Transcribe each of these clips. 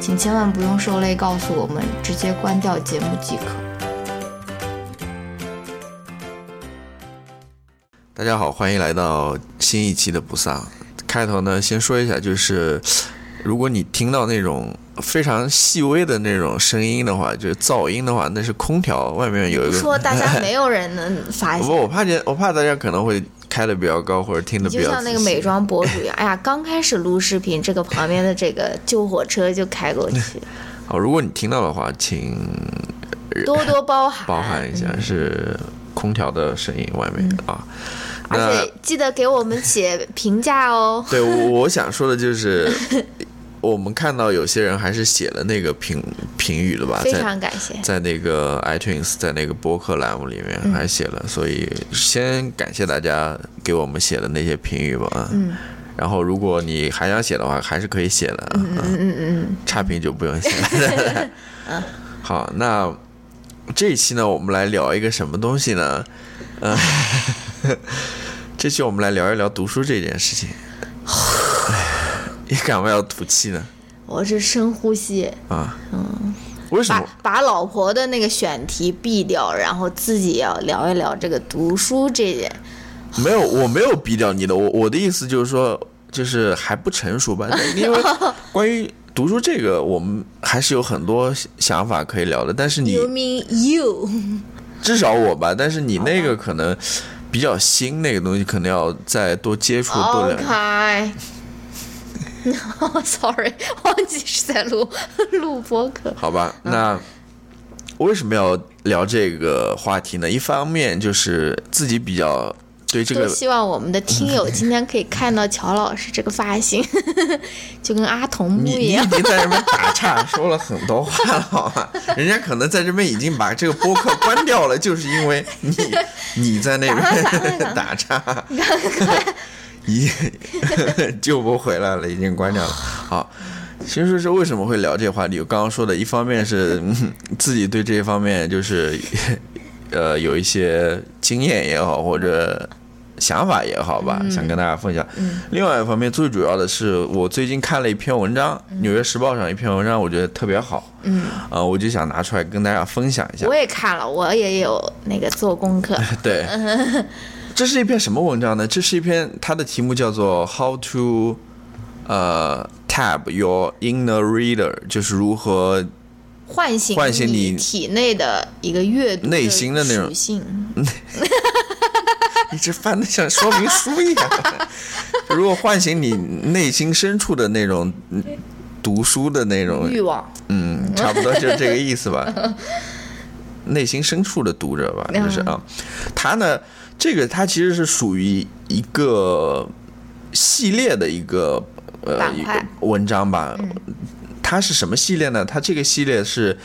请千万不用受累告诉我们，直接关掉节目即可。大家好，欢迎来到新一期的不丧。开头呢，先说一下，就是如果你听到那种非常细微的那种声音的话，就是噪音的话，那是空调外面有一个。说大家没有人能发现。不，我怕见，我怕大家可能会开的比较高，或者听的比较。就像那个美妆博主一样，哎呀，刚开始录视频，这个旁边的这个救火车就开过去。好，如果你听到的话，请多多包涵，包涵一下，是空调的声音外面啊。而且记得给我们写评价哦。对，我想说的就是，我们看到有些人还是写了那个评评语的吧？非常感谢。在那个 iTunes，在那个播客栏目里面还写了，所以先感谢大家给我们写的那些评语吧。嗯。然后，如果你还想写的话，还是可以写的。嗯嗯嗯嗯。差评就不用写了。嗯。好，那这一期呢，我们来聊一个什么东西呢？嗯。这期我们来聊一聊读书这件事情。你干嘛要吐气呢？我是深呼吸啊。嗯。为什么？把老婆的那个选题毙掉，然后自己要聊一聊这个读书这件。没有，我没有毙掉你的。我我的意思就是说，就是还不成熟吧？因为关于读书这个，我们还是有很多想法可以聊的。但是你。You mean you？至少我吧，但是你那个可能。比较新那个东西，可能要再多接触多了。开。Sorry，忘记是在录录播客。好吧，那为什么要聊这个话题呢？一方面就是自己比较。对这个，希望我们的听友今天可以看到乔老师这个发型，就跟阿童木一样。你已经在这边打岔说了很多话了，好吗？人家可能在这边已经把这个播客关掉了，就是因为你你在那边打 岔，一救不回来了，已经关掉了。好，其实是为什么会聊这个话题？我刚刚说的一方面是自己对这一方面就是呃有一些经验也好，或者。想法也好吧，想跟大家分享。另外一方面，最主要的是我最近看了一篇文章，《纽约时报》上一篇文章，我觉得特别好。嗯，啊，我就想拿出来跟大家分享一下。我也看了，我也有那个做功课。对，这是一篇什么文章呢？这是一篇，它的题目叫做 “How to 呃 Tab Your Inner Reader”，就是如何唤醒唤醒你体内的一个阅读内心的那种属性。你这翻的像说明书一样。如果唤醒你内心深处的那种读书的那种欲望，嗯，差不多就是这个意思吧。内心深处的读者吧，就是啊。他呢，这个它其实是属于一个系列的一个呃一个文章吧。它是什么系列呢？它这个系列是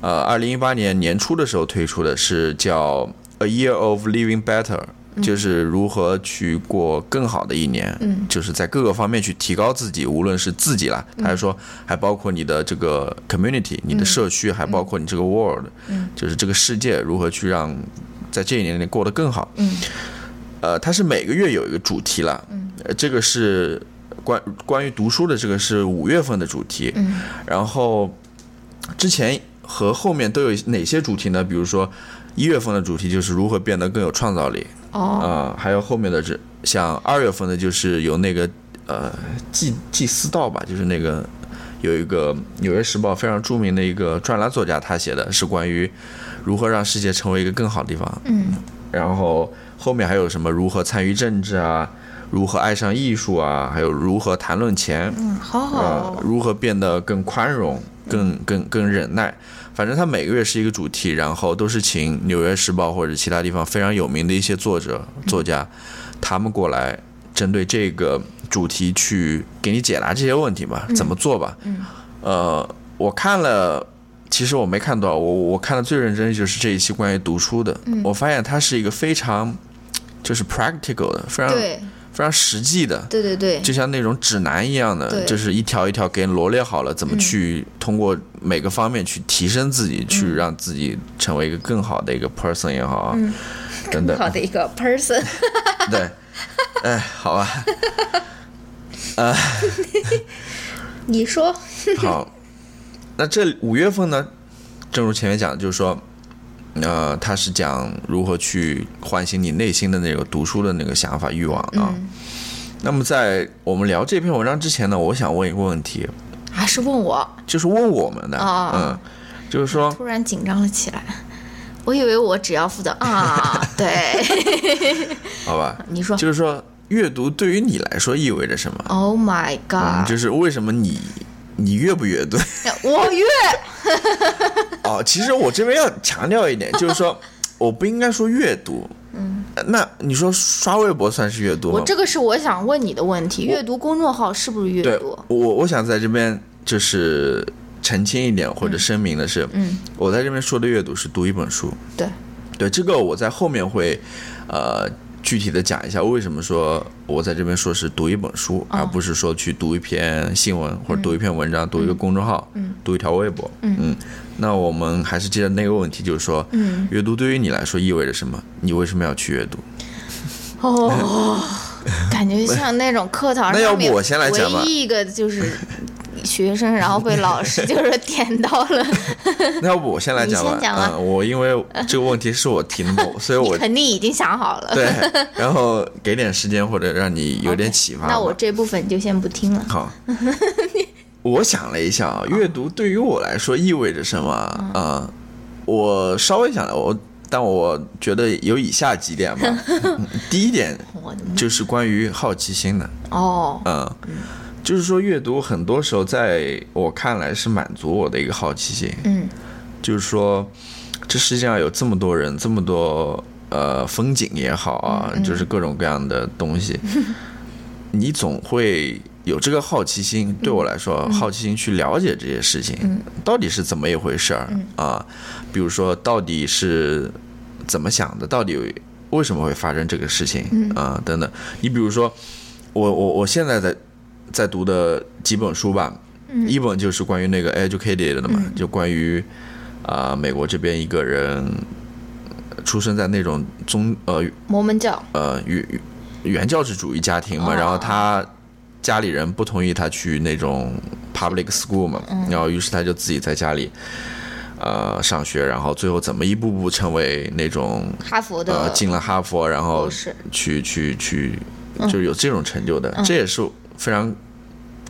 呃，二零一八年年初的时候推出的，是叫《A Year of Living Better》。就是如何去过更好的一年，嗯，就是在各个方面去提高自己，无论是自己啦，还是说还包括你的这个 community，你的社区，还包括你这个 world，嗯，就是这个世界如何去让在这一年里过得更好，嗯，呃，它是每个月有一个主题了，嗯，这个是关关于读书的，这个是五月份的主题，嗯，然后之前和后面都有哪些主题呢？比如说一月份的主题就是如何变得更有创造力。哦，啊，还有后面的这像二月份的，就是有那个呃祭祭司道吧，就是那个有一个《纽约时报》非常著名的一个专栏作家，他写的是关于如何让世界成为一个更好的地方。嗯，然后后面还有什么如何参与政治啊，如何爱上艺术啊，还有如何谈论钱，嗯，好好呃哦，，如何变得更宽容、更更更忍耐。反正他每个月是一个主题，然后都是请《纽约时报》或者其他地方非常有名的一些作者、作家，他们过来针对这个主题去给你解答这些问题吧，怎么做吧。嗯呃，我看了，其实我没看多少，我我看的最认真就是这一期关于读书的，我发现它是一个非常就是 practical 的，非常非常实际的。对对对，就像那种指南一样的，就是一条一条给你罗列好了，怎么去通过每个方面去提升自己，去让自己成为一个更好的一个 person 也好啊，等等，好的一个 person，对，哎，好吧，你说，好，那这五月份呢，正如前面讲的，就是说，呃，他是讲如何去唤醒你内心的那个读书的那个想法欲望啊。那么在我们聊这篇文章之前呢，我想问一个问题，还是问我，就是问我们的，啊嗯，就是说，突然紧张了起来。我以为我只要负责啊，对，好吧，你说就是说，阅读对于你来说意味着什么？，Oh my 嗯，God，就是为什么你你阅不阅读？我越 哦，其实我这边要强调一点，就是说，我不应该说阅读。嗯，那你说刷微博算是阅读吗？我这个是我想问你的问题，阅读公众号是不是阅对读？我我想在这边就是澄清一点或者声明的是，嗯，我在这边说的阅读是读一本书。对，对，这个我在后面会呃具体的讲一下为什么说我在这边说是读一本书，哦。而不是说去读一篇新闻或者读一篇文章、读一个公众号、嗯。读一条微博。嗯。那我们还是接着那个问题，就是说，嗯，阅读对于你来说意味着什么？你为什么要去阅读？哦，感觉像那种课堂上面 那要不我先来讲吧。唯一一个就是学生，然后被老师 就是点到了，那要不我先来讲吧。嗯，我因为这个问题是我提的嘛，所以我肯定已经想好了。对，然后给点时间或者让你有点启发。那我这部分就先不听了。好，我想了一下啊，阅读对于我来说意味着什么啊、呃我稍微想了，我但我觉得有以下几点吧。嗯第一点就是关于好奇心的，哦，嗯，就是说阅读很多时候在我看来是满足我的一个好奇心，嗯就是说这世界上有这么多人，这么多呃风景也好啊，就是各种各样的东西，你总会有这个好奇心。对我来说，好奇心去了解这些事情，到底是怎么一回事儿啊？比如说，到底是怎么想的？到底为什么会发生这个事情啊？等等。你比如说，我我我现在在在读的几本书吧，一本就是关于那个 educated 的嘛，就关于啊、美国这边一个人出生在那种宗呃摩门教，呃原原教旨主义家庭嘛，哦。然后他家里人不同意他去那种 public school 嘛，然后于是他就自己在家里呃上学，然后最后怎么一步步成为那种哈佛的呃进了哈佛，然后去去去就是有这种成就的，这也是非常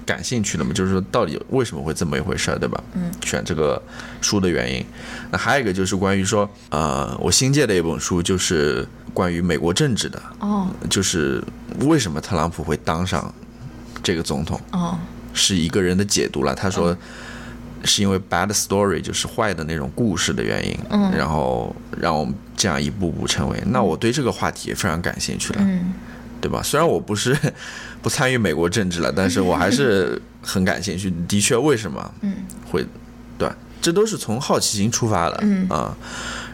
感兴趣的嘛，就是说到底为什么会这么一回事儿，对吧？嗯，选这个书的原因。那还有一个就是关于说，呃，我新借的一本书就是关于美国政治的，哦就是为什么特朗普会当上这个总统，哦是一个人的解读了。他说是因为 bad story，就是坏的那种故事的原因，嗯然后让我们这样一步步成为。那我对这个话题也非常感兴趣了，嗯对吧？虽然我不是 不参与美国政治了，但是我还是 很感兴趣。的确，为什么嗯会对吧？这都是从好奇心出发的，嗯啊。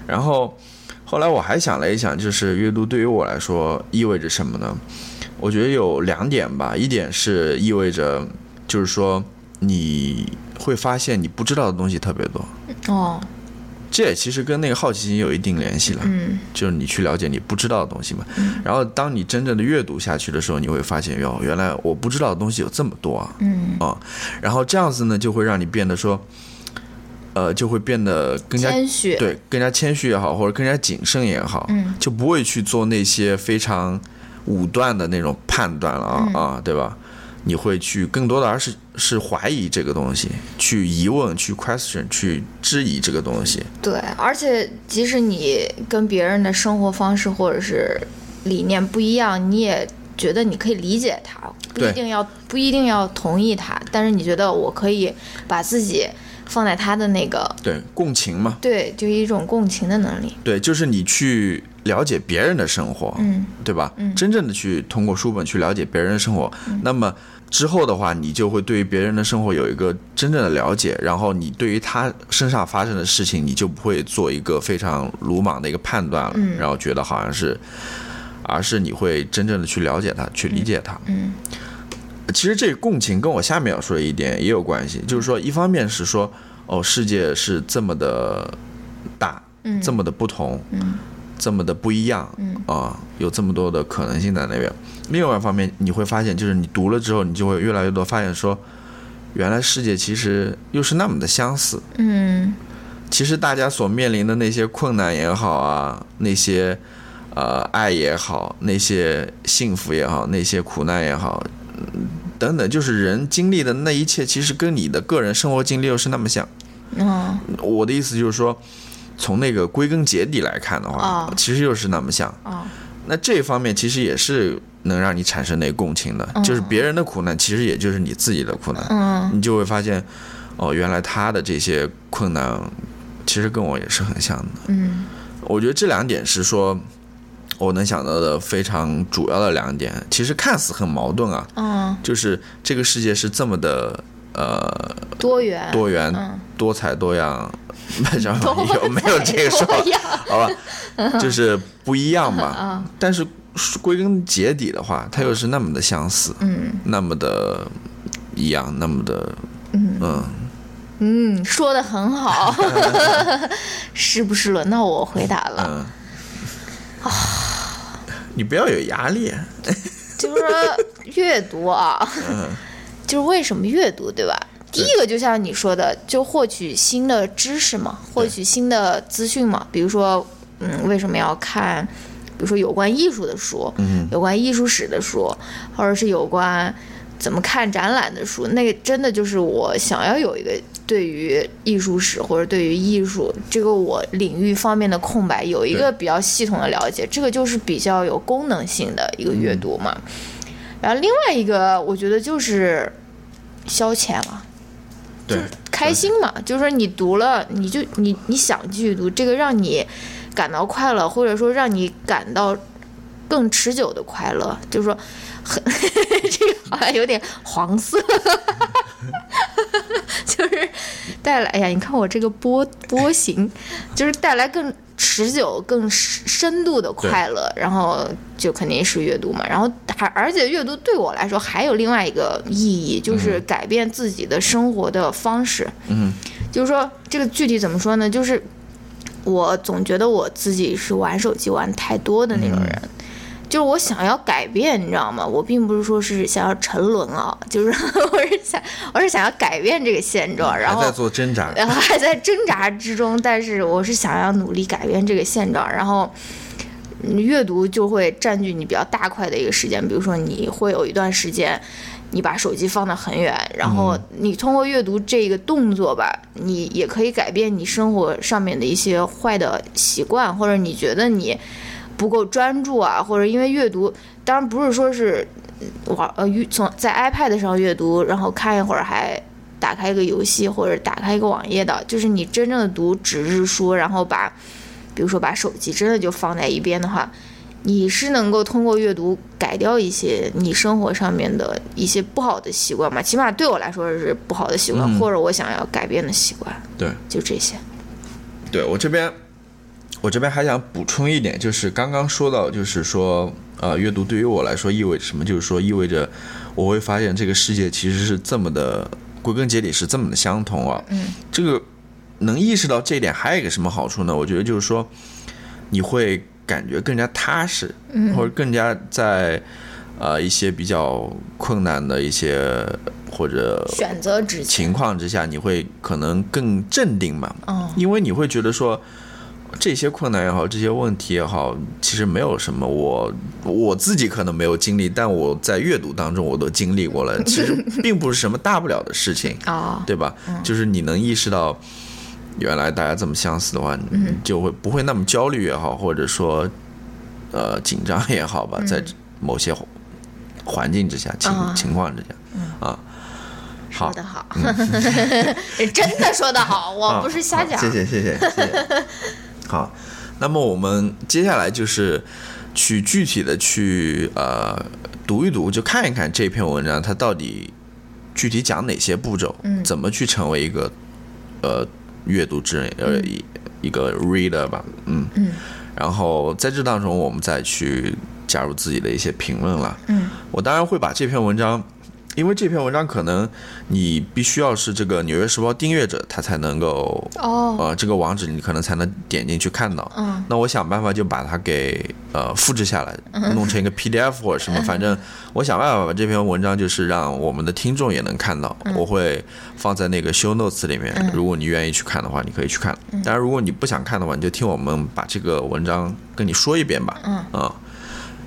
然后后来我还想了一想，就是阅读对于我来说意味着什么呢？我觉得有两点吧，一点是意味着，就是说你会发现你不知道的东西特别多，哦这也其实跟那个好奇心有一定联系了。嗯就是你去了解你不知道的东西嘛。然后当你真正的阅读下去的时候，你会发现哟，原来我不知道的东西有这么多啊嗯，啊！然后这样子呢，就会让你变得说，呃，就会变得更加谦虚，对，更加谦虚也好，或者更加谨慎也好，嗯就不会去做那些非常武断的那种判断了啊、嗯啊，对吧？你会去更多的而是是怀疑这个东西，去疑问、去 question、去质疑这个东西。对，而且即使你跟别人的生活方式或者是理念不一样，你也觉得你可以理解他，不一定要不一定要同意他，但是你觉得我可以把自己放在他的那个，对，共情嘛，对，就一种共情的能力。对，就是你去了解别人的生活，嗯，对吧？嗯真正的去通过书本去了解别人的生活，那么之后的话，你就会对于别人的生活有一个真正的了解，然后你对于他身上发生的事情，你就不会做一个非常鲁莽的一个判断了，然后觉得好像是，而是你会真正的去了解他，去理解他。嗯。其实这个共情跟我下面要说的一点也有关系，就是说，一方面是说，哦，世界是这么的大，嗯。这么的不同，嗯这么的不一样，嗯啊，有这么多的可能性在那边。另外一方面，你会发现，就是你读了之后，你就会越来越多发现说，原来世界其实又是那么的相似。嗯其实大家所面临的那些困难也好啊，那些呃爱也好，那些幸福也好，那些苦难也好，嗯等等，就是人经历的那一切，其实跟你的个人生活经历又是那么像。嗯我的意思就是说，从那个归根结底来看的话，哦。其实又是那么像。哦。那这一方面其实也是能让你产生那共情的，就是别人的苦难，其实也就是你自己的苦难，嗯。你就会发现，哦，原来他的这些困难，其实跟我也是很像的。嗯。我觉得这两点是说，我能想到的非常主要的两点，其实看似很矛盾啊，嗯，就是这个世界是这么的呃多元。多元、嗯。多彩多样，不知道有没有这个说法？好吧，就是不一样吧。嗯。但是归根结底的话，它又是那么的相似，嗯。那么的一样，那么的嗯。嗯，说的很好，是不是轮到我回答了？嗯。你不要有压力，就是说 阅读啊，就是为什么阅读，对吧？第一个就像你说的，就获取新的知识嘛，获取新的资讯嘛。比如说，嗯，为什么要看，比如说有关艺术的书，嗯，有关艺术史的书，或者是有关怎么看展览的书，那个真的就是我想要有一个对于艺术史或者对于艺术这个我领域方面的空白，有一个比较系统的了解，这个就是比较有功能性的一个阅读嘛。然后另外一个，我觉得就是消遣了。对，开心嘛，就是说你读了，你就你你想继续读，这个让你感到快乐，或者说让你感到更持久的快乐，就是说很 这个好像有点黄色，就是带来，哎呀，你看我这个波波形，就是带来更持久、更深度的快乐，然后就肯定是阅读嘛。然后还而且阅读对我来说还有另外一个意义，就是改变自己的生活的方式。嗯，就是说这个具体怎么说呢？就是我总觉得我自己是玩手机玩太多的那种人。就是我想要改变，你知道吗？我并不是说是想要沉沦啊，就是 我是想，我是想要改变这个现状，然后还在做挣扎，然 后还在挣扎之中，但是我是想要努力改变这个现状，然后嗯阅读就会占据你比较大块的一个时间，比如说你会有一段时间。你把手机放得很远，然后你通过阅读这个动作吧，你也可以改变你生活上面的一些坏的习惯，或者你觉得你不够专注啊，或者因为阅读，当然不是说是玩呃阅从在 iPad 上阅读，然后看一会儿还打开一个游戏或者打开一个网页的，就是你真正的读纸质书，然后把比如说把手机真的就放在一边的话，你是能够通过阅读改掉一些你生活上面的一些不好的习惯嘛？起码对我来说是不好的习惯，嗯或者我想要改变的习惯，对。就这些。对我这边，我这边还想补充一点，就是刚刚说到，就是说，呃，阅读对于我来说意味着什么？就是说，意味着我会发现这个世界其实是这么的，归根结底是这么的相同啊。嗯，这个能意识到这一点，还有一个什么好处呢？我觉得就是说，你会感觉更加踏实，嗯或者更加在呃一些比较困难的一些或者选择之，情况之下，你会可能更镇定嘛。嗯因为你会觉得说，这些困难也好，这些问题也好，其实没有什么我我自己可能没有经历，但我在阅读当中我都经历过了。其实并不是什么大不了的事情，啊，对吧？就是你能意识到原来大家这么相似的话，你就会不会那么焦虑也好，或者说呃紧张也好吧，在某些环境之下、情啊情况之下啊。好说的好，真的说的 好，我不是瞎讲。好谢谢谢谢谢谢。好，那么我们接下来就是去具体的去呃读一读，就看一看这篇文章它到底具体讲哪些步骤，嗯怎么去成为一个呃阅读之人，呃一一个 reader 吧，嗯嗯然后在这当中我们再去加入自己的一些评论了。嗯我当然会把这篇文章，因为这篇文章可能你必须要是这个《纽约时报》订阅者，他才能够，哦，呃，这个网址你可能才能点进去看到。嗯那我想办法就把它给呃复制下来，弄成一个 PDF 或者什么，反正我想办法把这篇文章就是让我们的听众也能看到，我会放在那个 show notes 里面。如果你愿意去看的话，你可以去看。当然，如果你不想看的话，你就听我们把这个文章跟你说一遍吧。嗯啊，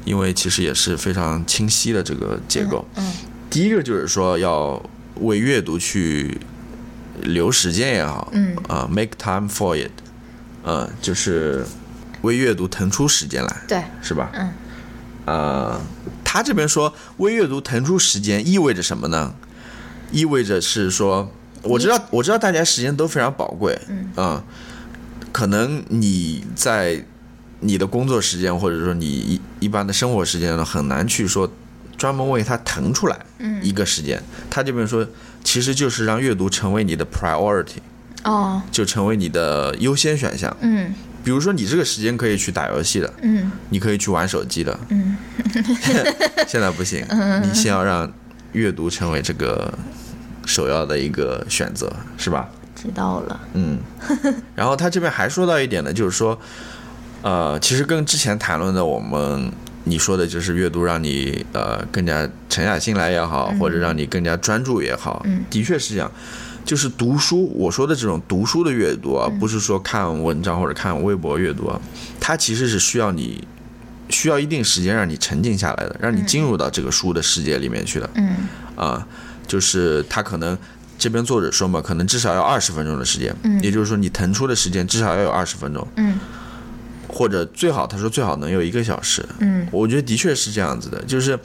因为其实也是非常清晰的这个结构。嗯第一个就是说要为阅读去留时间也好，嗯。啊，make time for it，嗯、就是为阅读腾出时间来，对，是吧？嗯，呃，他这边说为阅读腾出时间意味着什么呢？意味着是说，我知道我知道大家时间都非常宝贵，嗯。啊可能你在你的工作时间或者说你一一般的生活时间呢，很难去说专门为他腾出来嗯一个时间。他这边说，其实就是让阅读成为你的 priority，哦，就成为你的优先选项。嗯比如说，你这个时间可以去打游戏的，嗯你可以去玩手机的，嗯 现在不行，你先要让阅读成为这个首要的一个选择，是吧？知道了。嗯，然后他这边还说到一点呢，就是说，呃，其实跟之前谈论的我们你说的就是阅读让你呃更加沉下心来也好，或者让你更加专注也好，嗯。的确是这样。就是读书，我说的这种读书的阅读啊，不是说看文章或者看微博阅读啊，它其实是需要你需要一定时间让你沉静下来的，让你进入到这个书的世界里面去的。嗯。啊，就是他可能这边作者说嘛，可能至少要二十分钟的时间，嗯。也就是说你腾出的时间至少要有二十分钟，嗯或者最好他说最好能有一个小时。嗯我觉得的确是这样子的，就是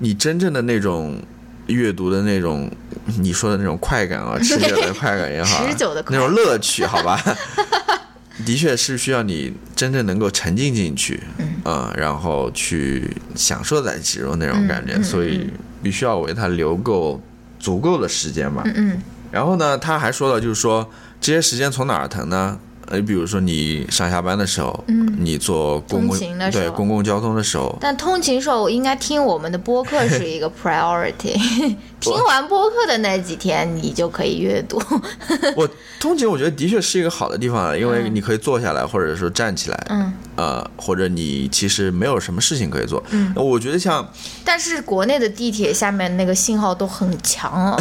你真正的那种阅读的那种你说的那种快感啊，持久的快感也好啊，持久的那种乐趣，好吧。的确是需要你真正能够沉浸进去，嗯、然后去享受在其中那种感觉，所以必须要为他留够足够的时间吧。嗯嗯然后呢，他还说了，就是说这些时间从哪儿腾呢？呃，比如说你上下班的时候，嗯你坐公共对公共交通的时候，但通勤时候，我应该听我们的播客是一个 priority。听完播客的那几天，你就可以阅读。我 通勤我觉得的确是一个好的地方，因为你可以坐下来，或者说站起来，嗯，呃，或者你其实没有什么事情可以做。嗯，我觉得像但是国内的地铁下面那个信号都很强哦，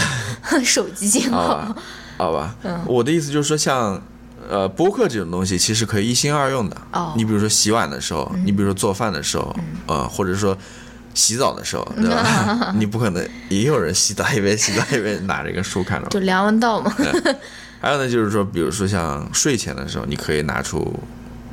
手机信好号吧。，好吧，嗯我的意思就是说像。呃，播客这种东西其实可以一心二用的。哦你比如说洗碗的时候，你比如说做饭的时候，呃，或者说洗澡的时候，对吧？你不可能也有人洗澡一边洗澡一边拿着一个书看着。就梁文道嘛。还有呢，就是说，比如说像睡前的时候，你可以拿出，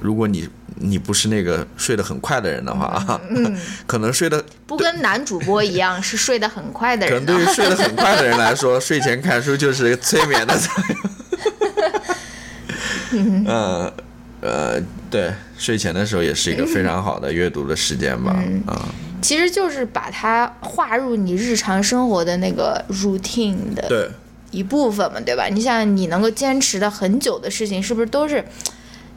如果你你不是那个睡得很快的人的话，可能睡得不跟男主播一样 是睡得很快的人可能对于。睡得很快的人来说，睡前看书就是催眠的作用。嗯 呃，对，睡前的时候也是一个非常好的阅读的时间吧。啊、其实就是把它划入你日常生活的那个 routine 的，一部分嘛，对吧？你想，你能够坚持的很久的事情，是不是都是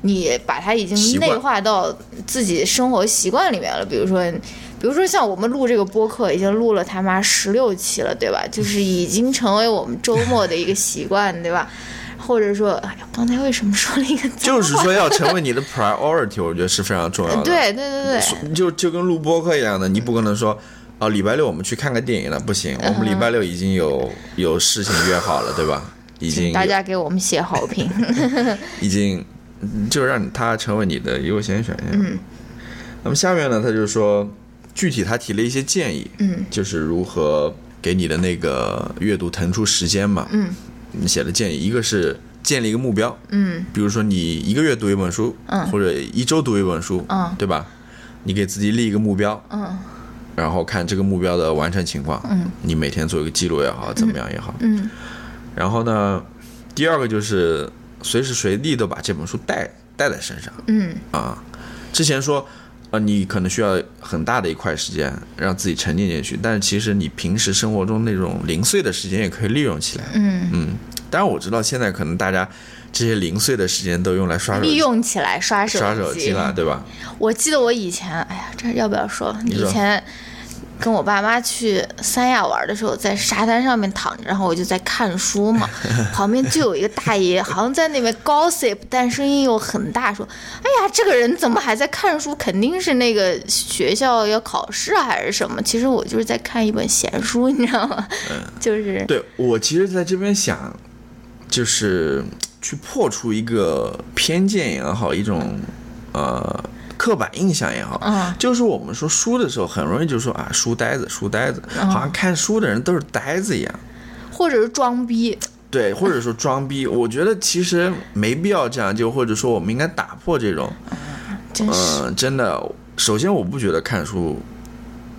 你把它已经内化到自己生活习惯里面了？比如说，比如说像我们录这个播客，已经录了他妈十六期了，对吧？就是已经成为我们周末的一个习惯，对吧？或者说，哎呀，刚才为什么说了一个？就是说要成为你的 priority，我觉得是非常重要的。对对对对，就就跟录播课一样的，你不可能说，哦，礼拜六我们去看个电影了，不行，我们礼拜六已经有有事情约好了，对吧？已经大家给我们写好评。已经就让他成为你的优先选项。嗯那么下面呢，他就说，具体他提了一些建议，嗯就是如何给你的那个阅读腾出时间嘛。嗯你写的建议，一个是建立一个目标，嗯。比如说你一个月读一本书，嗯。或者一周读一本书，嗯。对吧？你给自己立一个目标，嗯。然后看这个目标的完成情况，嗯。你每天做一个记录也好，怎么样也好。嗯。然后呢，第二个就是随时随地都把这本书带带在身上嗯。啊。之前说，呃，你可能需要很大的一块时间让自己沉浸进去，但是其实你平时生活中那种零碎的时间也可以利用起来。嗯，嗯，当然我知道现在可能大家这些零碎的时间都用来刷手机利机、用起来刷手刷手机了，对吧？我记得我以前，哎呀，这要不要说？你说以前跟我爸妈去三亚玩的时候，在沙滩上面躺着，然后我就在看书嘛，旁边就有一个大爷，好像在那边 gossip，但声音又很大，说：“哎呀，这个人怎么还在看书？肯定是那个学校要考试啊，还是什么？”其实我就是在看一本闲书，你知道吗？就是对我其实在这边想，就是去破除一个偏见也好，一种呃刻板印象也好，嗯就是我们说书的时候，很容易就说啊书呆子，书呆子，嗯好像看书的人都是呆子一样。或者是装逼，对，或者说装逼，我觉得其实没必要这样，就或者说我们应该打破这种，真是。嗯，真的，首先我不觉得看书，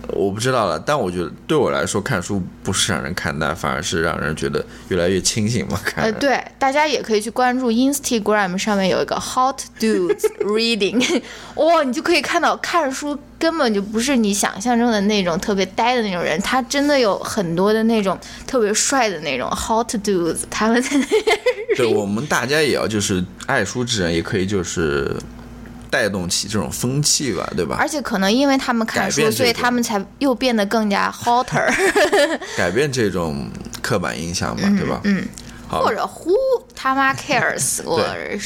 我不知道了，但我觉得对我来说看书不是让人看淡，反而是让人觉得越来越清醒嘛。看呃，对，大家也可以去关注 Instagram 上面有一个 Hot Dudes Reading，哇、你就可以看到看书根本就不是你想象中的那种特别呆的那种人，他真的有很多的那种特别帅的那种 Hot Dudes，他们在那边对我们大家也要就是爱书之人，也可以就是带动起这种风气吧，对吧？而且可能因为他们看书，所以他们才又变得更加 hotter，改变这种刻板印象嘛，对吧？嗯，好或，者 Who 他妈 cares 我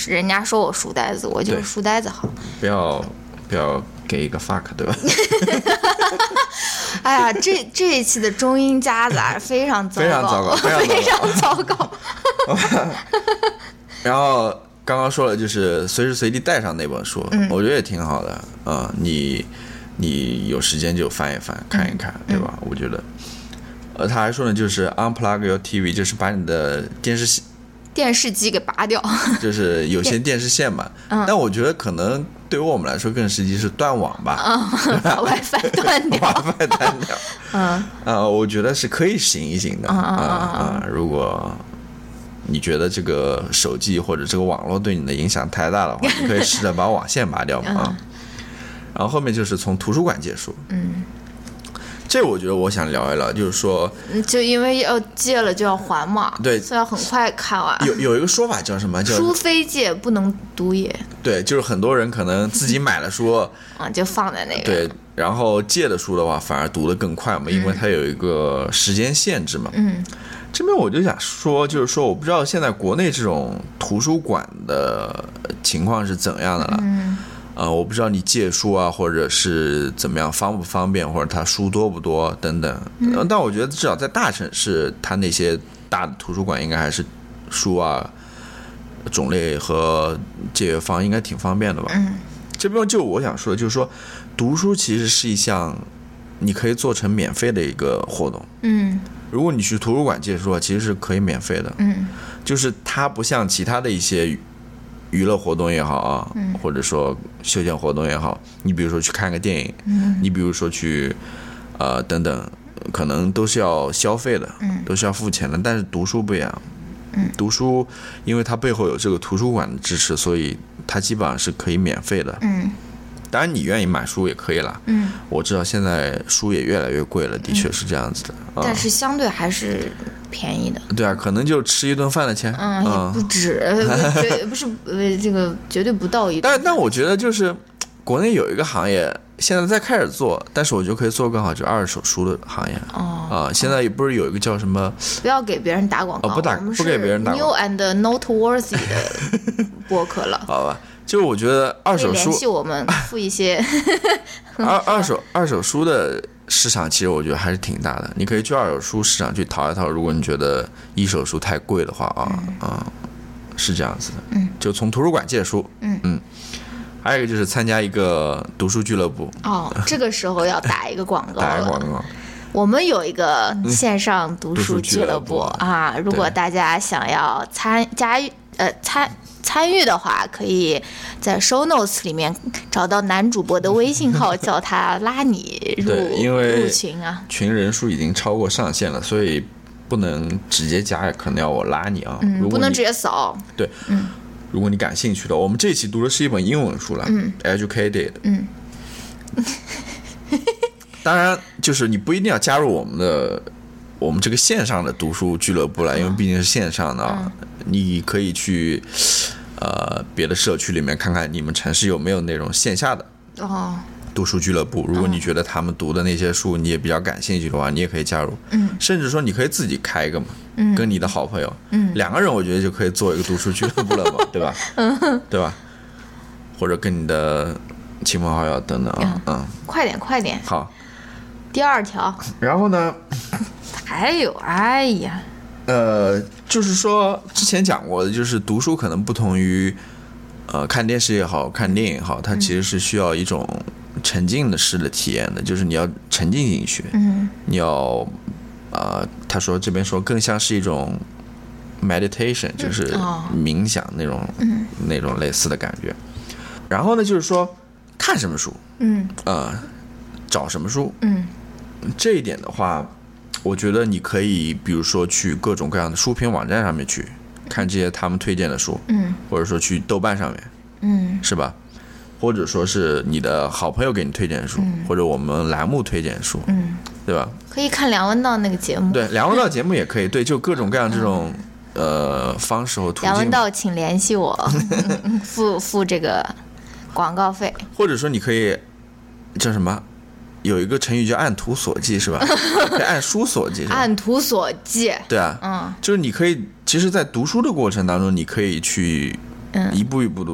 人家说我书呆子，我就是书呆子好。不要不要给一个 fuck，对吧？哎呀，这这一期的中英夹杂非常糟糕非常糟糕非常糟糕。然后刚刚说了，就是随时随地带上那本书，我觉得也挺好的啊、你你有时间就翻一翻，看一看，对吧？我觉得，呃，他还说呢，就是 unplug your TV，就是把你的电视线，电视机给拔掉，就是有线电视线嘛。但我觉得可能对于我们来说更实际是断网吧，把 WiFi 断掉。WiFi 断掉。嗯啊、我觉得是可以行一行的啊嗯嗯嗯啊！如果你觉得这个手机或者这个网络对你的影响太大的话，你可以试着把网线拔掉嘛啊。然后后面就是从图书馆借书，嗯，这我觉得我想聊一聊，就是说嗯就因为要借了就要还嘛，对所以要很快看完。有有一个说法叫什么？叫书非借不能读也，对，就是很多人可能自己买了书，啊，就放在那个。对，然后借的书的话反而读得更快嘛，因为它有一个时间限制嘛。嗯这边我就想说，就是说，我不知道现在国内这种图书馆的情况是怎样的了。嗯呃，我不知道你借书啊，或者是怎么样方不方便，或者他书多不多等等。嗯但我觉得至少在大城市，他那些大的图书馆应该还是书啊种类和借阅方应该挺方便的吧。嗯这边就我想说的，就是说，读书其实是一项你可以做成免费的一个活动。嗯如果你去图书馆借书啊，其实是可以免费的。嗯就是它不像其他的一些娱娱乐活动也好啊，或者说休闲活动也好，你比如说去看个电影，你比如说去呃等等，可能都是要消费的，都是要付钱的。但是读书不一样，读书因为它背后有这个图书馆的支持，所以它基本上是可以免费的。嗯当然，你愿意买书也可以啦。嗯，我知道现在书也越来越贵了，的确是这样子的。啊但是相对还是便宜的。对啊，可能就吃一顿饭的钱。嗯，也不止，不是呃这个绝对不到一。但但我觉得就是国内有一个行业现在在开始做，但是我觉得可以做更好，就是二手书的行业。哦，啊，现在也不是有一个叫什么？不要给别人打广告，哦不打不给别人打 New and noteworthy 的 博客了。好吧，就我觉得二手书联系我们付一些，二二手二手书的市场，其实我觉得还是挺大的。你可以去二手书市场去淘一淘，如果你觉得一手书太贵的话啊啊，是这样子的，嗯，就从图书馆借书，嗯嗯，还有一个就是参加一个读书俱乐部，哦，这个时候要打一个广告 了。打个广告，我们有一个线上读书俱乐部啊，如果大家想要参加呃参参与的话，可以在 show notes 里面找到男主播的微信号，叫他拉你入对因为入群啊。群人数已经超过上限了，所以不能直接加，可能要我拉你啊，不能直接扫。对，如果你感兴趣的，我们这一期读的是一本英文书了，嗯，Educated，嗯，当然，就是你不一定要加入我们的我们这个线上的读书俱乐部了，因为毕竟是线上的啊，你可以去呃别的社区里面看看你们城市有没有那种线下的哦，读书俱乐部。如果你觉得他们读的那些书你也比较感兴趣的话，你也可以加入。嗯，甚至说你可以自己开一个嘛，嗯。跟你的好朋友，嗯。两个人我觉得就可以做一个读书俱乐部了嘛，对吧？对吧？或者跟你的亲朋好友等等啊，嗯，快点快点，好。第二条。然后呢，还有，哎呀，呃，就是说之前讲过的，就是读书可能不同于呃看电视也好看电影也好，它其实是需要一种沉浸的式的体验的，就是你要沉浸进去，嗯。你要呃，他说这边说更像是一种 meditation，就是哦冥想那种、那种类似的感觉。然后呢，就是说看什么书，嗯。呃，找什么书，嗯。这一点的话，我觉得你可以，比如说去各种各样的书评网站上面去看这些他们推荐的书，嗯或者说去豆瓣上面，嗯是吧？或者说是你的好朋友给你推荐的书，或者我们栏目推荐的书，嗯，对吧？可以看梁文道那个节目。对，梁文道节目也可以，对，就各种各样这种呃方式和途径，梁文道，请联系我，付付这个广告费。或者说你可以叫什么？有一个成语叫按图索骥，是吧？按书索骥，按图索骥。对啊，嗯就是你可以，其实，在读书的过程当中，你可以去嗯一步一步的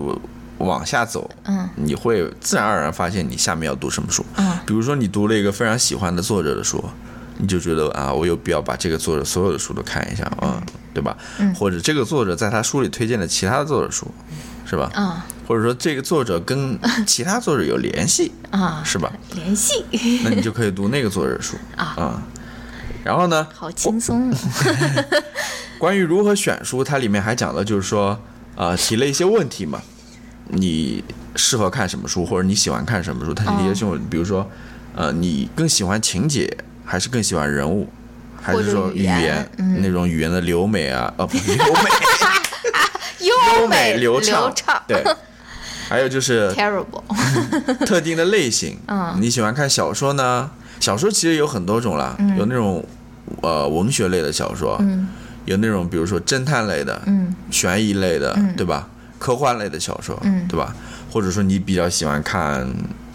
往下走，嗯你会自然而然发现你下面要读什么书。嗯比如说，你读了一个非常喜欢的作者的书，你就觉得啊，我有必要把这个作者所有的书都看一下啊，对吧？嗯或者这个作者在他书里推荐的其他的作者书，是吧？啊或者说这个作者跟 其他作者有联系，啊，是吧？联系，那你就可以读那个作者的书啊然后呢，好轻松。关于如何选书，它里面还讲了，就是说，呃，提了一些问题嘛，你适合看什么书，或者你喜欢看什么书？它提了一些问题，比如说，呃，你更喜欢情节，还是更喜欢人物，还是说语言言嗯那种语言的流美啊？哦，不，流美，优美流畅，畅对。还有就是，terrible。特定的类型，嗯你喜欢看小说呢？小说其实有很多种啦，有那种呃文学类的小说，嗯有那种比如说侦探类的，嗯悬疑类的，对吧？科幻类的小说，嗯对吧？或者说你比较喜欢看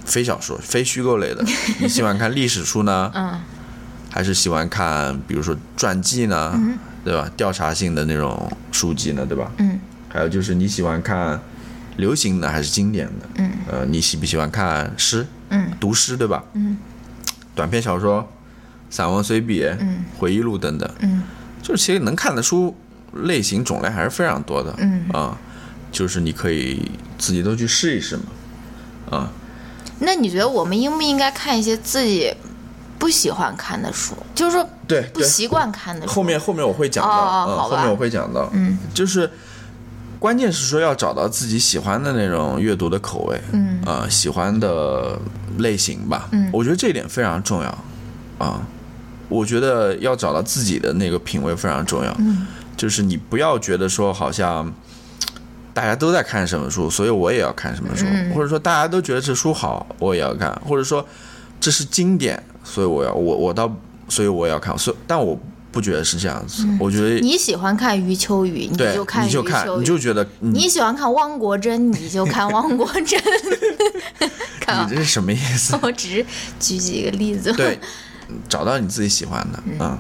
非小说、非虚构类的，你喜欢看历史书呢，嗯还是喜欢看比如说传记呢，对吧？调查性的那种书籍呢，对吧？嗯还有就是你喜欢看流行的还是经典的？嗯呃，你喜不喜欢看诗？嗯读诗对吧？嗯短篇小说、散文随笔、嗯回忆录等等，嗯就是其实能看的书类型种类还是非常多的。嗯啊，就是你可以自己都去试一试嘛。啊，那你觉得我们应不应该看一些自己不喜欢看的书？就是说对对，不习惯看的书。后面后面我会讲到，嗯，哦好吧后面我会讲到，嗯，就是关键是说要找到自己喜欢的那种阅读的口味，嗯。啊、喜欢的类型吧，嗯。我觉得这一点非常重要，啊，我觉得要找到自己的那个品味非常重要，嗯。就是你不要觉得说好像。大家都在看什么书，所以我也要看什么书，嗯。或者说大家都觉得这书好，我也要看，或者说这是经典，所以我要我我倒所以我也要看，所以但我不觉得是这样子，我觉得你喜欢看余秋雨，你就看余你就看秋雨。你就觉得你你喜欢看汪国真，你就看汪国真。你，这是什么意思？我只是举几个例子。对，找到你自己喜欢的，嗯，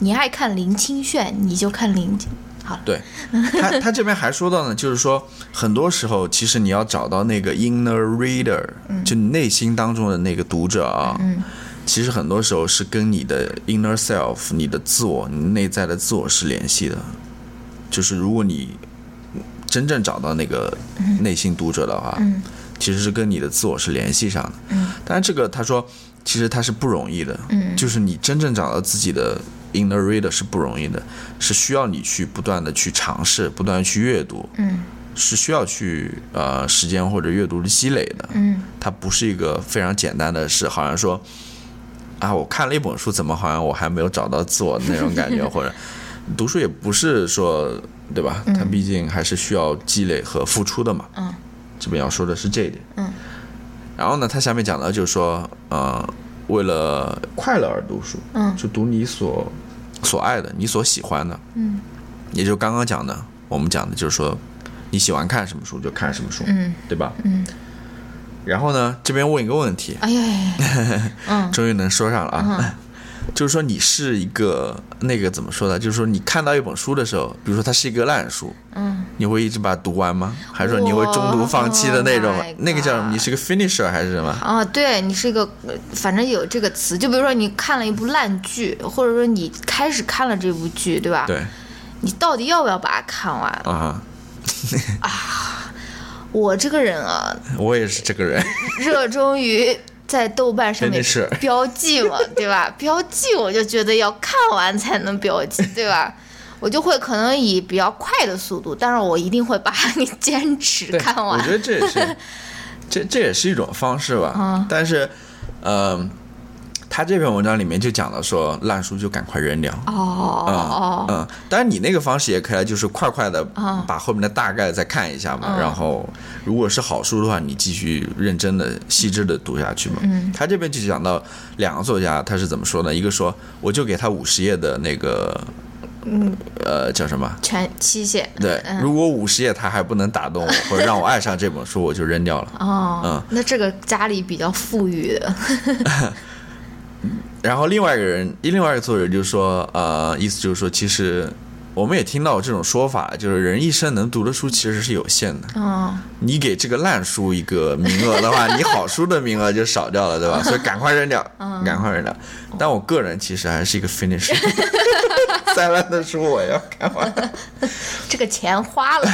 你爱看林清炫，你就看林清。好了，对他他这边还说到呢，就是说很多时候其实你要找到那个 inner reader，、就你内心当中的那个读者啊，嗯其实很多时候是跟你的 inner self，你的自我，你内在的自我是联系的。就是如果你真正找到那个内心读者的话，嗯其实是跟你的自我是联系上的。嗯但是这个他说，其实他是不容易的，嗯就是你真正找到自己的 inner reader 是不容易的，是需要你去不断的去尝试，不断地去阅读，嗯是需要去呃时间或者阅读的积累的。嗯它不是一个非常简单的事，好像说啊，我看了一本书，怎么好像我还没有找到自我的那种感觉，或者读书也不是说对吧？它毕竟还是需要积累和付出的嘛。嗯，这边要说的是这一点。嗯，然后呢，他下面讲的就是说，呃，为了快乐而读书，嗯就读你所所爱的，你所喜欢的，嗯，也就刚刚讲的，我们讲的就是说，你喜欢看什么书就看什么书，嗯对吧？嗯。然后呢，这边问一个问题，哎呀呀呀，嗯终于能说上了啊。就是说，你是一个那个怎么说呢？就是说，你看到一本书的时候，比如说它是一个烂书，嗯，你会一直把它读完吗？还是说你会中途放弃的那种 Oh 那个叫什么？你是个 finisher 还是什么？啊，对你是一个，呃反正有这个词，就比如说你看了一部烂剧，或者说你开始看了这部剧，对吧？对你到底要不要把它看完啊？啊，我这个人啊，我也是这个人。热衷于在豆瓣上面 标记嘛，对吧？标记我就觉得要看完才能标记，对吧？我就会可能以比较快的速度，但是我一定会把你坚持，看完。我觉得这也是，这这也是一种方式吧。嗯但是，呃，他这篇文章里面就讲了说，烂书就赶快扔掉。哦哦嗯，当然你那个方式也可以，就是快快的嗯把后面的大概再看一下嘛，嗯然后如果是好书的话，你继续认真的、细致的读下去嘛。嗯他这边就讲到两个作家他是怎么说呢？一个说我就给他五十页的那个，嗯，呃，叫什么？全期限。对，嗯如果五十页他还不能打动我，或者让我爱上这本书，我就扔掉了。哦，嗯那这个家里比较富裕的，然后另外一个人，另外一个作者就说，呃，意思就是说，其实我们也听到这种说法，就是人一生能读的书其实是有限的。嗯你给这个烂书一个名额的话，你好书的名额就少掉了，对吧？所以赶快扔掉，赶快扔掉。但我个人其实还是一个 finisher，再烂的书我要看完。这个钱花了，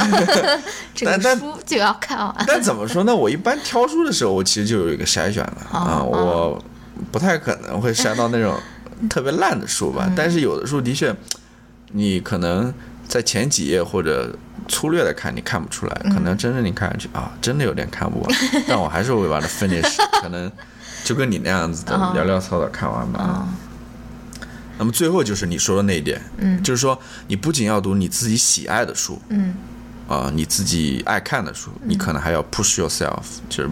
这个但但书就要看完。但怎么说呢？我一般挑书的时候，我其实就有一个筛选了啊，哦我不太可能会筛到那种 特别烂的书吧。但是有的书的确，你可能在前几页或者粗略的看，你看不出来，可能真正你看上去啊，真的有点看不完。但我还是会把它 finish，可能就跟你那样子的哦潦潦草草看完吧。嗯那么最后就是你说的那一点，嗯就是说你不仅要读你自己喜爱的书，嗯啊、你自己爱看的书，你可能还要 push yourself，就是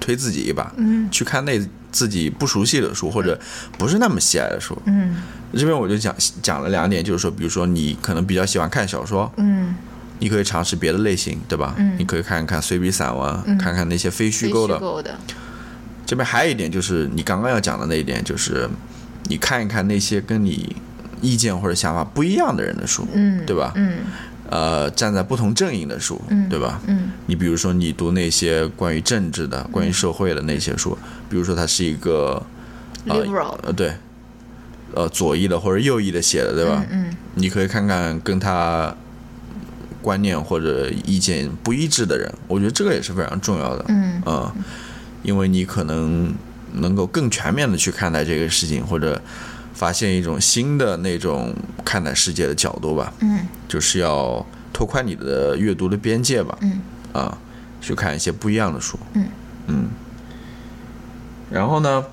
推自己一把，嗯去看那自己不熟悉的书或者不是那么喜爱的书。嗯这边我就讲讲了两点，就是说，比如说你可能比较喜欢看小说，嗯，你可以尝试别的类型，对吧？嗯你可以看看随笔散文，看看那些非虚构的。构的，这边还有一点就是你刚刚要讲的那一点，就是你看一看那些跟你意见或者想法不一样的人的书，嗯，对吧？嗯呃，站在不同阵营的书，嗯对吧？嗯你比如说，你读那些关于政治的、关于社会的那些书，比如说他是一个呃，liberal，呃对，呃左翼的或者右翼的写的，对吧？嗯你可以看看跟他观念或者意见不一致的人，我觉得这个也是非常重要的。嗯嗯，因为你可能能够更全面的去看待这个事情，或者发现一种新的那种看待世界的角度吧。嗯就是要拓宽你的阅读的边界吧。嗯啊，去看一些不一样的书。嗯嗯然后呢，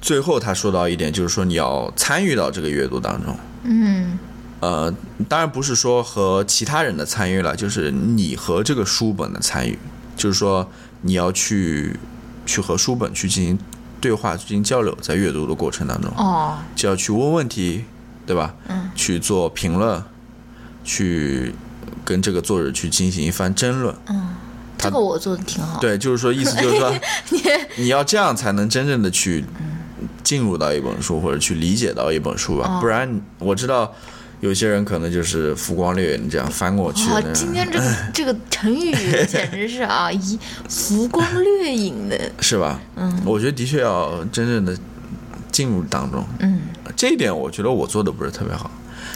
最后他说到一点，就是说你要参与到这个阅读当中。嗯呃，当然不是说和其他人的参与了，就是你和这个书本的参与，就是说你要去去和书本去进行对话、进行交流，在阅读的过程当中，哦，就要去问问题，对吧？嗯，去做评论，去跟这个作者去进行一番争论。嗯，他这个我做的挺好。对，就是说，意思就是说，你要这样才能真正的去进入到一本书，或者去理解到一本书吧。哦不然，我知道有些人可能就是浮光掠影这样翻过去哇的，，今天这个 这个成语简直是啊，一浮光掠影的，是吧？嗯我觉得的确要真正的进入当中。嗯这一点我觉得我做的不是特别好。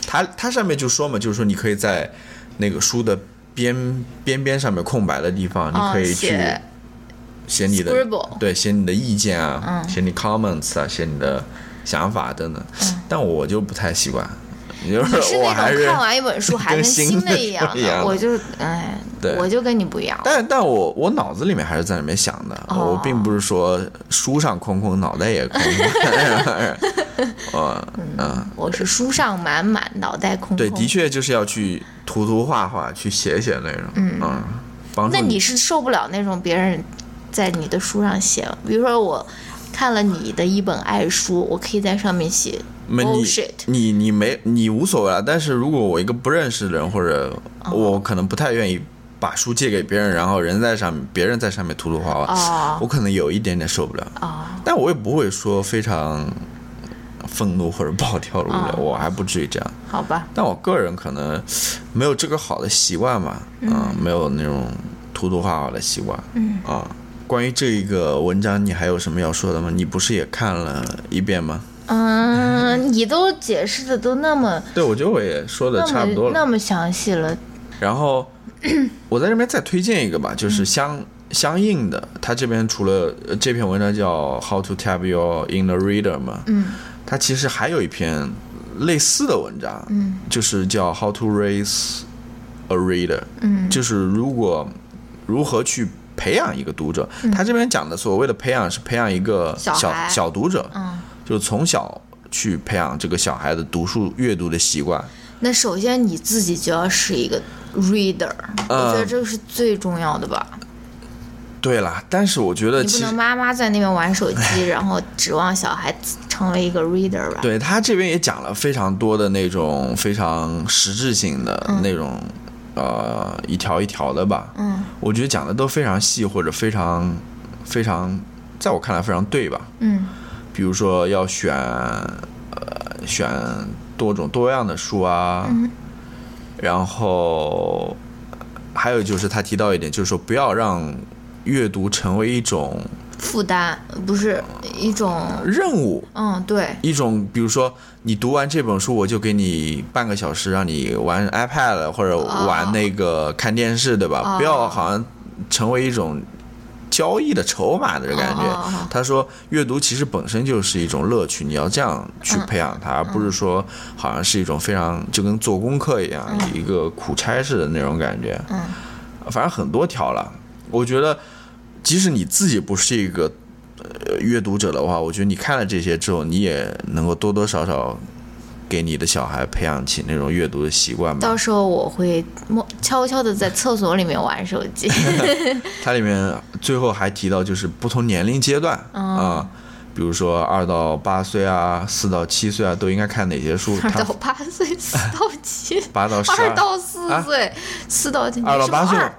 它它上面就说嘛，就是说你可以在那个书的边边边上面空白的地方，你啊可以去写写你的对，写你的意见啊，嗯。写你 comments 啊，写你的想法等等。但我就不太习惯，就你是那种看完一本书还跟跟新的一样我就哎对，我就跟你不一样。但但我我脑子里面还是在里面想的，哦我并不是说书上空空，脑袋也空空。呃嗯，我是书上满满，脑袋空空。对，的。确就是要去涂涂画画，去写写那种，嗯，帮助那你是受不了那种别人在你的书上写，比如说我看了你的一本爱书，我可以在上面写没你。你你没你无所谓啊，但是如果我一个不认识的人，或者哦我可能不太愿意把书借给别人，然后人在上面，别人在上面涂涂画画，哦我可能有一点点受不了，哦但我也不会说非常愤怒或者暴跳如雷，哦我还不至于这样。好吧，但我个人可能没有这个好的习惯嘛，嗯、没有那种涂涂画画的习惯，嗯啊。关于这一个文章，你还有什么要说的吗？你不是也看了一遍吗？嗯，你都解释的都那么对，我觉得我也说的差不多了。那么详细了，然后 我在这边再推荐一个吧，嗯。就是相、相应的，他这边除了呃这篇文章叫《How to Tap Your Inner Reader》嘛，嗯，它其实还有一篇类似的文章，嗯，就是叫《How to Raise a Reader》，嗯。就是如果如何去培养一个读者，他这边讲的所谓的培养是培养一个小小小读者，嗯，就从小去培养这个小孩子读书阅读的习惯。那首先你自己就要是一个 reader，、我嗯觉得这个是最重要的吧。对啦，但是我觉得你不能妈妈在那边玩手机，然后指望小孩子成为一个 reader 吧？对他这边也讲了非常多的那种非常实质性的那种、呃一条一条的吧，嗯我觉得讲的都非常细或者非常非常，在我看来非常对吧？嗯比如说要选呃选多种多样的书啊，嗯然后还有就是他提到一点，就是说不要让阅读成为一种负担不是一种，任务，嗯，对，一种，比如说你读完这本书，我就给你半个小时让你玩 iPad 或者玩那个看电视，对吧？哦不要好像成为一种交易的筹码的感觉。他说，阅读其实本身就是一种乐趣，你要这样去培养它，而不是说好像是一种非常就跟做功课一样、一个苦差事的那种感觉。嗯反正很多条了，我觉得即使你自己不是一个呃阅读者的话，我觉得你看了这些之后，你也能够多多少少给你的小孩培养起那种阅读的习惯吧到。时候我会默悄悄的在厕所里面玩手机。它里面最后还提到，就是不同年龄阶段啊、哦比如说二到八岁啊，四到七岁啊，都应该看哪些书？二到八岁，四到七，八到十二二，到四岁，四到几？二到八岁哦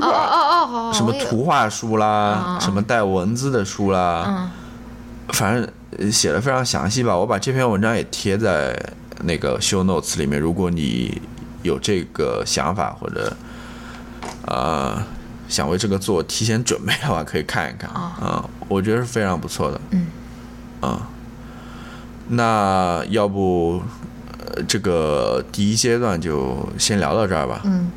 哦哦，什么图画书啦，嗯嗯什么带文字的书啦，嗯反正呃写的非常详细吧。我把这篇文章也贴在那个 show notes 里面，如果你有这个想法或者呃想为这个做提前准备的话，可以看一看啊、哦我觉得是非常不错的。嗯啊、那要不呃这个第一阶段就先聊到这儿吧。嗯，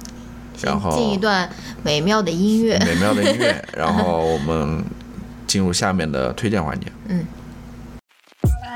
然后进一段美妙的音乐。美妙的音乐，然后我们进入下面的推荐环节。嗯。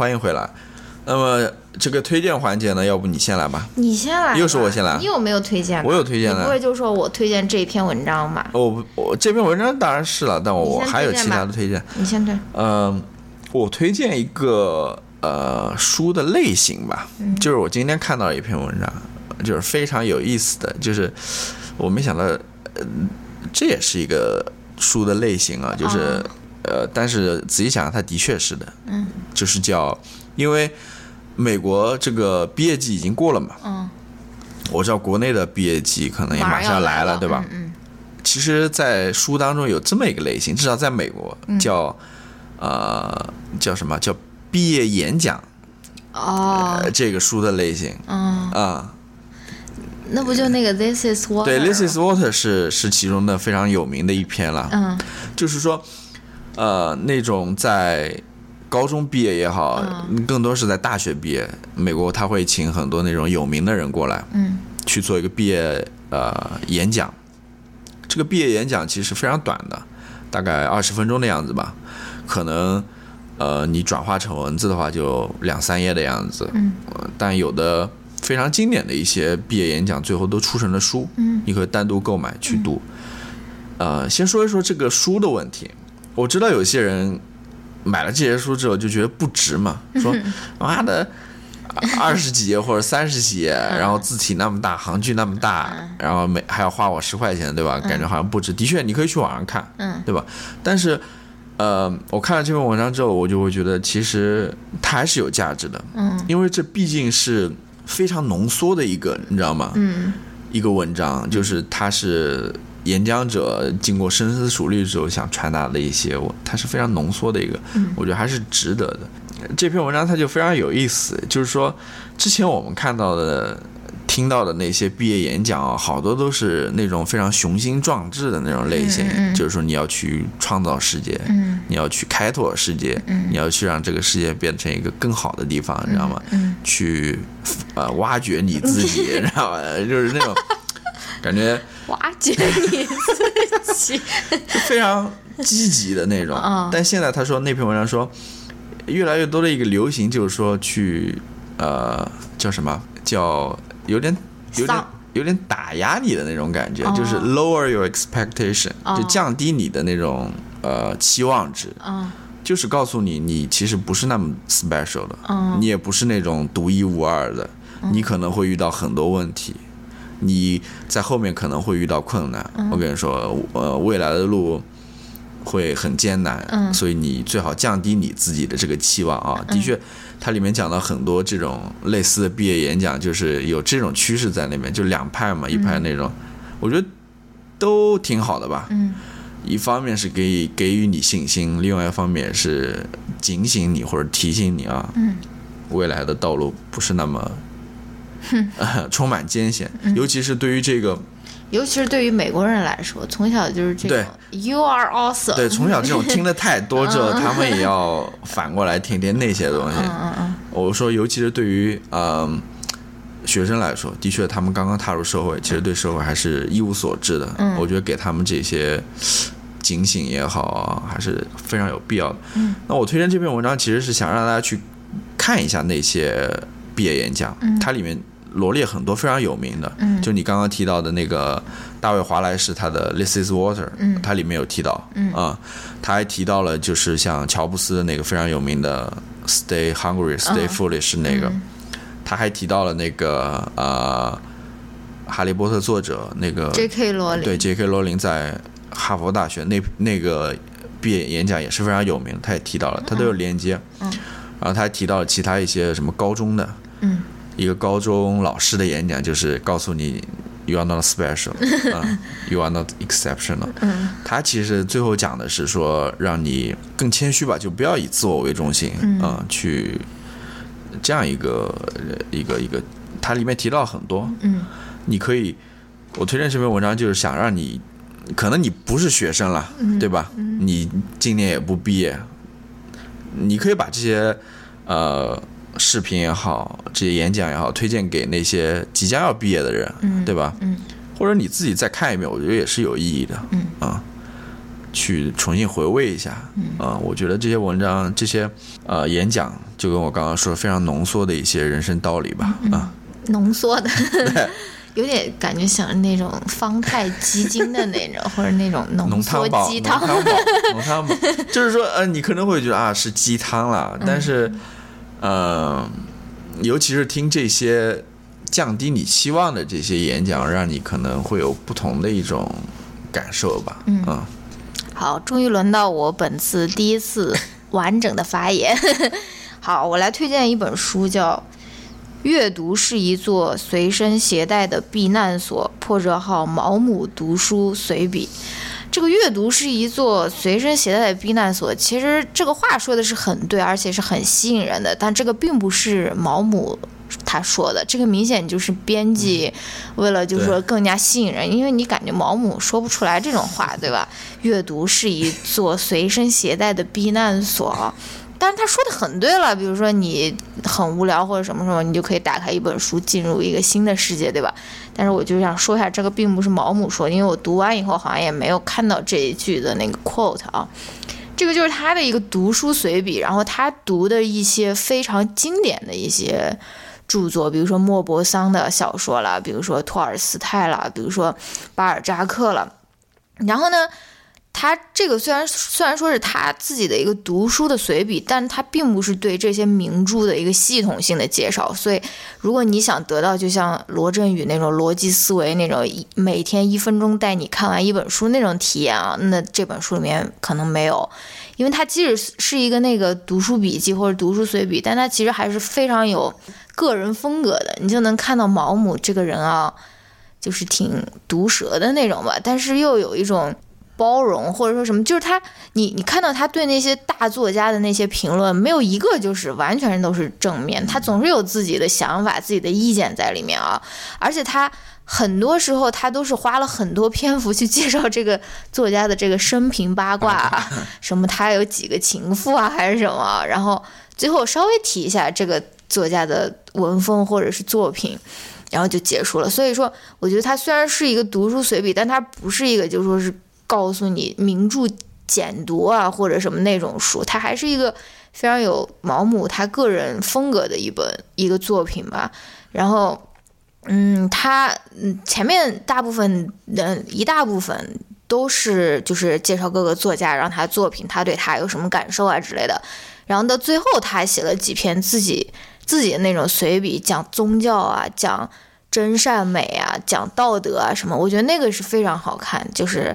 欢迎回来。那么这个推荐环节呢，要不你先来吧？你先来，又是我先来你有没有推荐？我有推荐的不会就说我推荐这篇文章吧？我我这篇文章当然是了，但我我还有其他的推荐。你先推。嗯，我推荐一个呃书的类型吧，嗯就是我今天看到一篇文章，就是非常有意思的，就是我没想到，呃，这也是一个书的类型啊，就是、哦呃，但是仔细想想，它的确是的，嗯，就是叫，因为美国这个毕业季已经过了嘛，嗯，我知道国内的毕业季可能也马马上要来了，对吧？嗯其实，在书当中有这么一个类型，至少在美国叫、呃叫什么？叫毕业演讲、嗯。哦。呃，这个书的类型。嗯，啊、那不就那个 This is water？对，This is Water 是是其中的非常有名的一篇了。嗯。就是说，呃，那种在高中毕业也好，嗯更多是在大学毕业，美国他会请很多那种有名的人过来嗯去做一个毕业呃演讲。这个毕业演讲其实非常短的，大概二十分钟的样子吧，可能呃你转化成文字的话就两三页的样子。嗯呃但有的非常经典的一些毕业演讲，最后都出成了书，嗯你可以单独购买去读。呃，先说一说这个书的问题。我知道有些人买了这些书之后就觉得不值嘛，说妈的二十几页或者三十几页，然后字体那么大，行距那么大，然后每还要花我十块钱，对吧？感觉好像不值。的确，你可以去网上看，嗯对吧？但是。呃，我看了这篇文章之后，我就会觉得其实它还是有价值的，嗯因为这毕竟是非常浓缩的一个，你知道吗？嗯一个文章，就是它是演讲者经过深思熟虑之后想传达的一些，我它是非常浓缩的一个，我觉得还是值得的。这篇文章它就非常有意思，就是说之前我们看到的。听到的那些毕业演讲啊，好多都是那种非常雄心壮志的那种类型，嗯嗯嗯就是说你要去创造世界，嗯你要去开拓世界，你要去让这个世界变成一个更好的地方，你知道吗？嗯去呃挖掘你自己，你知道吗？就是那种感觉挖掘你自己。非常积极的那种。嗯。但现在他说那篇文章说，越来越多的一个流行就是说去呃叫什么叫有点有点有点打压你的那种感觉，哦。就是 lower your expectation，哦。就降低你的那种呃期望值。嗯。就是告诉你，你其实不是那么 special 的，嗯。你也不是那种独一无二的，你可能会遇到很多问题，你在后面可能会遇到困难。我跟你说，呃，未来的路会很艰难，嗯。所以你最好降低你自己的这个期望啊。的确，它里面讲到很多这种类似的毕业演讲，就是有这种趋势在那边，就两派嘛，一派那种，我觉得都挺好的吧。嗯。一方面是给给予你信心，另外一方面是警醒你或者提醒你啊，嗯。未来的道路不是那么、呃充满艰险，尤其是对于这个尤其是对于美国人来说，从小就是这种 “You are awesome”。对从小这种听的太多之后，他们也要反过来听听那些东西。嗯嗯嗯我说，尤其是对于嗯、学生来说，的确他们刚刚踏入社会，其实对社会还是一无所知的。嗯我觉得给他们这些警醒也好啊，还是非常有必要的。嗯那我推荐这篇文章，其实是想让大家去看一下那些毕业演讲，它里面罗列很多非常有名的，嗯就你刚刚提到的那个大卫华莱士他的《This Is Water》，嗯它里面有提到，嗯啊，他还提到了就是像乔布斯的那个非常有名的 “Stay Hungry, Stay 嗯 Foolish” 那个，嗯他还提到了那个呃，《哈利波特》作者那个，J.K. 罗琳。对 J.K. 罗琳在哈佛大学那那个毕业演讲也是非常有名，他也提到了，他都有连接。嗯然后他还提到了其他一些什么高中的，嗯一个高中老师的演讲，就是告诉你 you are not special，啊、y o u are not exceptional。嗯。他其实最后讲的是说，让你更谦虚吧，就不要以自我为中心，嗯。啊去这样一个呃一个一个，它里面提到很多，嗯。你可以，我推荐这篇文章就是想让你，可能你不是学生了，对吧？你今年也不毕业，你可以把这些呃视频也好，这些演讲也好，推荐给那些即将要毕业的人，嗯对吧？嗯或者你自己再看一遍，我觉得也是有意义的。嗯啊，去重新回味一下。嗯啊、我觉得这些文章、这些呃演讲，就跟我刚刚说非常浓缩的一些人生道理吧。啊，浓缩的，有点感觉像那种方太鸡精的那种，或者那种浓浓缩汤宝，浓鸡汤。浓汤宝，就是说，呃，你可能会觉得啊是鸡汤了，但是，呃，尤其是听这些降低你期望的这些演讲，让你可能会有不同的一种感受吧。嗯好，终于轮到我本次第一次完整的发言。好，我来推荐一本书，叫《阅读是一座随身携带的避难所》，破折号毛姆读书随笔。这个阅读是一座随身携带的避难所，其实这个话说的是很对，而且是很吸引人的，但这个并不是毛姆他说的，这个明显就是编辑为了就是说更加吸引人，因为你感觉毛姆说不出来这种话，对吧？阅读是一座随身携带的避难所。但是他说的很对了，比如说你很无聊或者什么什么，你就可以打开一本书，进入一个新的世界，对吧？但是我就想说一下，这个并不是毛姆说，因为我读完以后好像也没有看到这一句的那个 quote 啊。这个就是他的一个读书随笔，然后他读的一些非常经典的一些著作，比如说莫泊桑的小说啦，比如说托尔斯泰啦，比如说巴尔扎克了。然后呢，他这个虽然虽然说是他自己的一个读书的随笔，但他并不是对这些名著的一个系统性的介绍。所以，如果你想得到就像罗振宇那种逻辑思维那种一每天一分钟带你看完一本书那种体验啊，那这本书里面可能没有。因为它即使是一个那个读书笔记或者读书随笔，但它其实还是非常有个人风格的。你就能看到毛姆这个人啊，就是挺毒舌的那种吧，但是又有一种包容或者说什么，就是他，你你看到他对那些大作家的那些评论，没有一个就是完全都是正面，他总是有自己的想法、自己的意见在里面啊，而且他。很多时候，他都是花了很多篇幅去介绍这个作家的这个生平八卦啊，什么他有几个情妇啊，还是什么，然后最后稍微提一下这个作家的文风或者是作品，然后就结束了。所以说，我觉得他虽然是一个读书随笔，但他不是一个就说是告诉你名著简读啊或者什么那种书，它还是一个非常有毛姆他个人风格的一本一个作品吧。然后，嗯，他嗯前面大部分嗯一大部分都是就是介绍各个作家，让他作品他对他有什么感受啊之类的。然后到最后，他还写了几篇自己自己的那种随笔，讲宗教啊，讲真善美啊，讲道德啊什么。我觉得那个是非常好看，就是，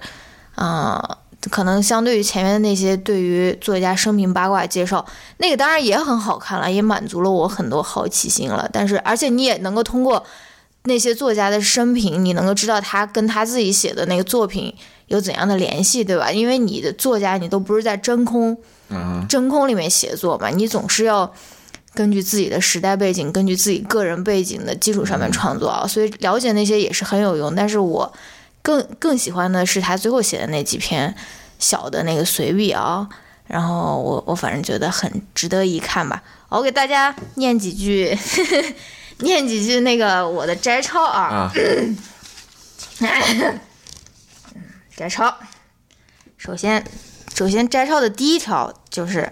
嗯、可能相对于前面的那些对于作家生平八卦介绍，那个当然也很好看了，也满足了我很多好奇心了。但是，而且你也能够通过那些作家的生平，你能够知道他跟他自己写的那个作品有怎样的联系，对吧？因为你的作家你都不是在真空嗯，真空里面写作嘛，你总是要根据自己的时代背景，根据自己个人背景的基础上面创作啊，所以了解那些也是很有用。但是我更更喜欢的是他最后写的那几篇小的那个随笔啊，然后我我反正觉得很值得一看吧。我给大家念几句，念几句那个我的摘抄啊，啊，摘抄。首先，首先摘抄的第一条就是，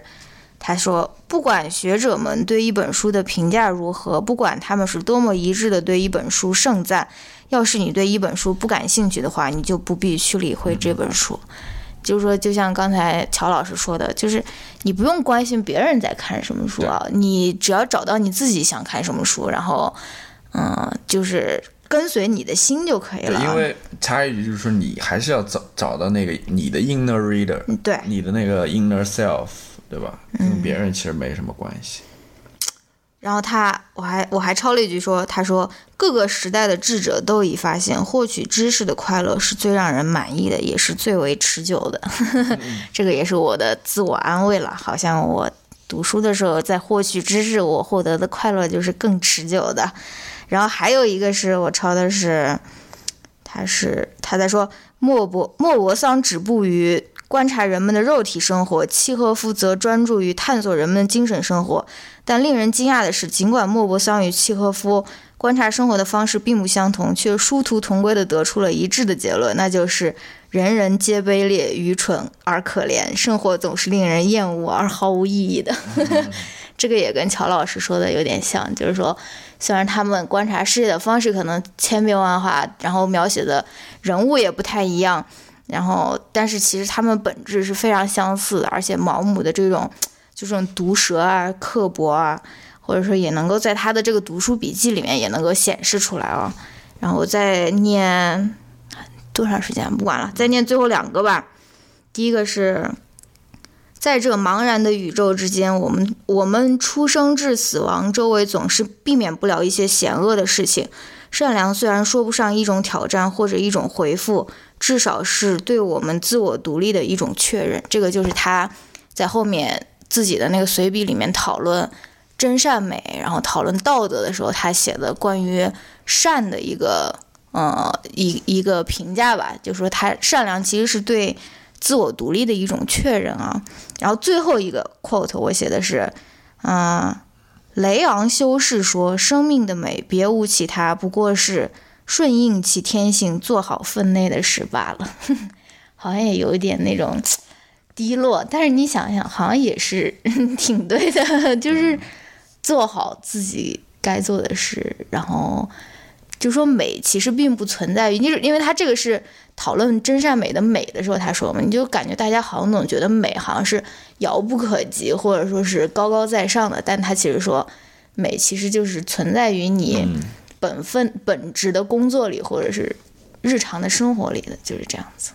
他说，不管学者们对一本书的评价如何，不管他们是多么一致的对一本书盛赞，要是你对一本书不感兴趣的话，你就不必去理会这本书。就是说，就像刚才乔老师说的，就是你不用关心别人在看什么书啊，你只要找到你自己想看什么书，然后，嗯，就是跟随你的心就可以，了。因为插一句就是说，你还是要找找到那个你的 inner reader，嗯对你的那个 inner self，对吧？跟别人其实没什么关系。然后他，我还我还抄了一句说，他说各个时代的智者都已发现，获取知识的快乐是最让人满意的，也是最为持久的。这个也是我的自我安慰了，好像我读书的时候在获取知识，我获得的快乐就是更持久的。然后还有一个是我抄的是，他是他在说莫泊莫泊桑止步于观察人们的肉体生活，契诃夫则专注于探索人们的精神生活。但令人惊讶的是，尽管莫泊桑与契诃夫观察生活的方式并不相同，却殊途同归地得出了一致的结论，那就是人人皆卑劣、愚蠢而可怜，生活总是令人厌恶而毫无意义的。这个也跟乔老师说的有点像，就是说，虽然他们观察世界的方式可能千变万化，然后描写的人物也不太一样，然后但是其实他们本质是非常相似的，而且毛姆的这种就这种毒舌啊、刻薄啊，或者说也能够在他的这个读书笔记里面也能够显示出来啊。然后再念多长时间不管了，再念最后两个吧。第一个是。在这茫然的宇宙之间，我们我们出生至死亡，周围总是避免不了一些险恶的事情。善良虽然说不上一种挑战或者一种回复，至少是对我们自我独立的一种确认。这个就是他在后面自己的那个随笔里面讨论真善美，然后讨论道德的时候，他写的关于善的一个呃一一个评价吧，就说他善良其实是对。自我独立的一种确认啊，然后最后一个 quote 我写的是，嗯，雷昂修士说：“生命的美别无其他，不过是顺应其天性，做好分内的事罢了。”好像也有一点那种 低落，但是你想想，好像也是 挺对的，就是做好自己该做的事，然后就说美其实并不存在于，就是因为他这个是。讨论真善美的美的时候，他说嘛，你就感觉大家好像总觉得美好像是遥不可及，或者说是高高在上的，但他其实说，美其实就是存在于你本分本职的工作里，或者是日常的生活里的，就是这样子。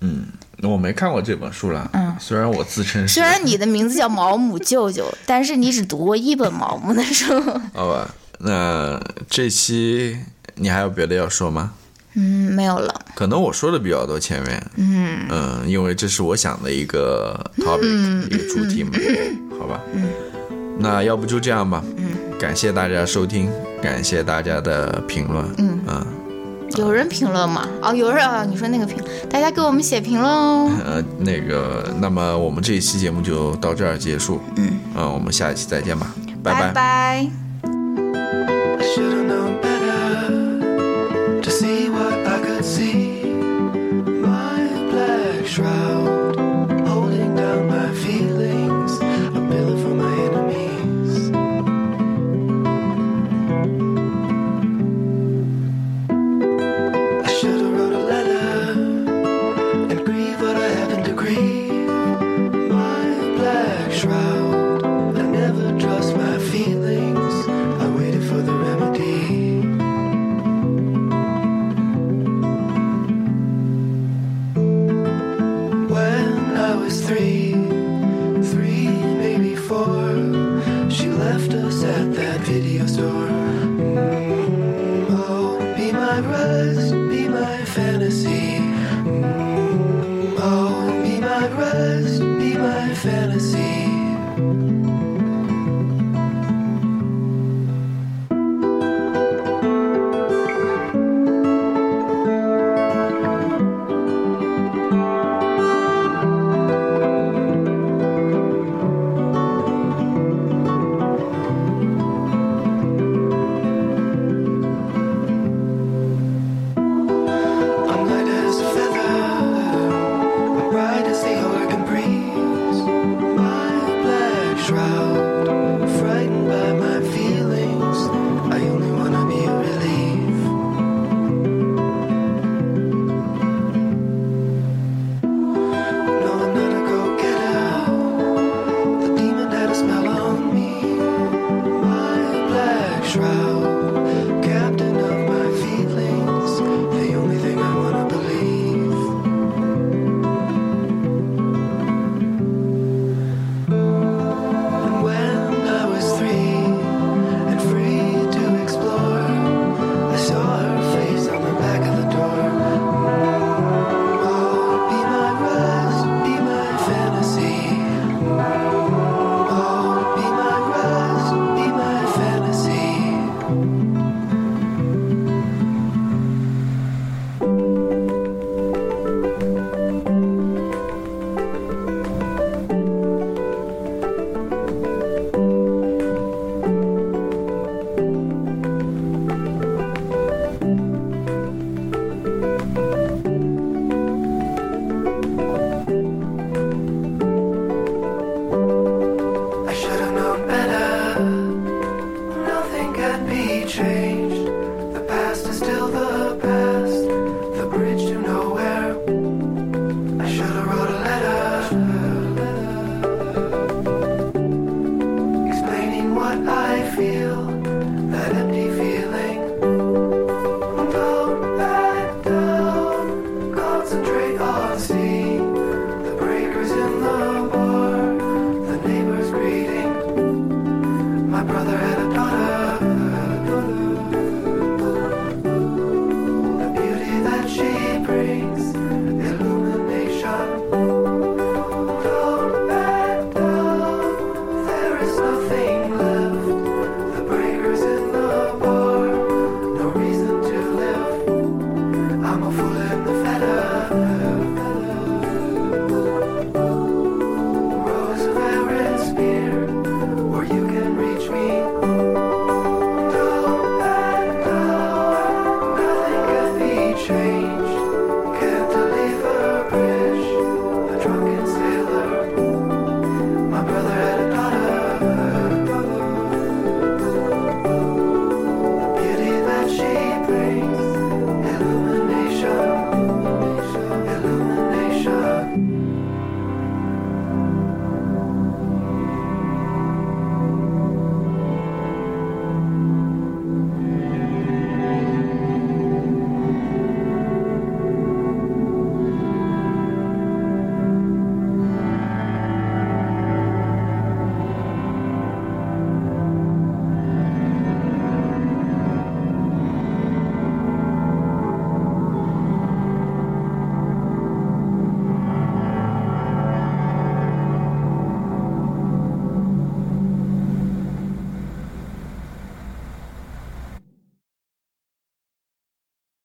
嗯，我没看过这本书了。嗯，虽然我自称，虽然你的名字叫毛姆舅舅，但是你只读过一本毛姆的书。好吧，那这期你还有别的要说吗？嗯，没有了。可能我说的比较多，前面。嗯嗯，因为这是我想的一个 topic，一个主题嘛，好吧。嗯。那要不就这样吧。嗯。感谢大家收听，感谢大家的评论。嗯啊。有人评论吗？哦，有人啊！你说那个评，大家给我们写评论哦。呃，那个，那么我们这一期节目就到这儿结束。嗯。啊，我们下一期再见吧。拜拜。